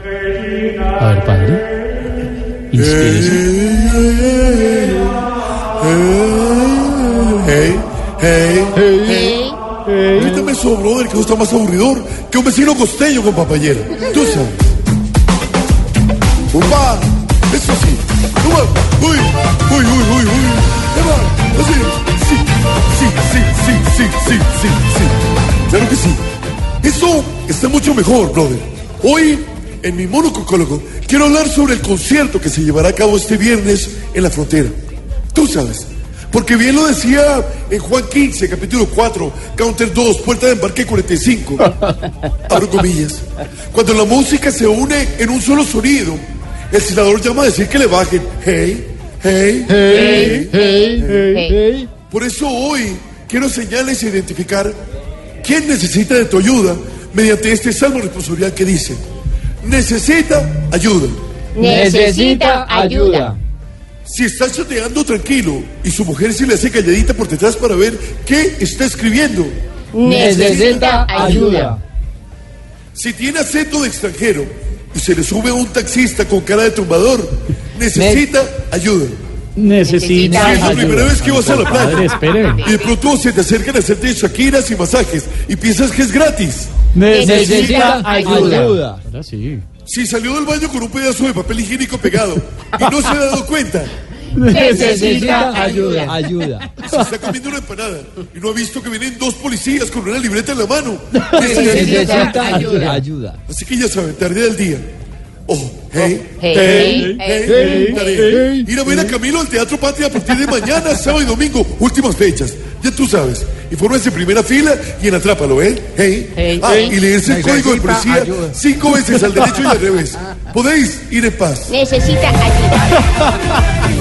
A ver, padre. Inspírese. Hey, hey, hey. Grítame eso, brother, que eso está más aburridor que un vecino costeño con papayera. Tú sabes. ¡Upa! Eso sí. ¡Upa! ¡Uy! ¡Uy, uy, uy, uy! ¡Eva! Así. Sí, sí, sí, sí, sí, sí, sí, sí. Claro que sí. Eso está mucho mejor, brother. Hoy, en mi monococólogo, quiero hablar sobre el concierto que se llevará a cabo este viernes en la frontera. Tú sabes. Porque bien lo decía en Juan 15, capítulo 4, counter 2, puerta de embarque 45. Abro comillas. Cuando la música se une en un solo sonido, el senador llama a decir que le bajen. Hey, hey, hey, hey, hey, hey. Por eso hoy quiero señalarles e identificar quién necesita de tu ayuda mediante este salmo responsorial que dice, necesita ayuda. Necesita ayuda. Si está chateando tranquilo y su mujer se le hace calladita por detrás para ver qué está escribiendo. Necesita ayuda. Si tiene acento de extranjero y se le sube a un taxista con cara de tumbador, necesita ayuda. Necesita Si es la primera ayuda. vez que vas a la Padre, playa espere. y de pronto se te acercan a hacerte shakiras y masajes y piensas que es gratis. Necesita ayuda. Ahora sí. Si salió del baño con un pedazo de papel higiénico pegado y no se ha dado cuenta. Necesita ayuda. Ayuda. Si está comiendo una empanada y no ha visto que vienen dos policías con una libreta en la mano. Necesita ayuda. Ayuda. Así que ya saben, tarea del día. Oh, hey, Hey, hey, hey, hey, tarea. Ir a ver a Camilo al Teatro Patria a partir de mañana, sábado y domingo, últimas fechas. Ya tú sabes. Infórmense en primera fila y en Atrápalo, ¿eh? Hey. Hey, Ah, hey. y leerse el código de policía cinco veces al derecho y al revés. Podéis ir en paz. Necesita ayuda.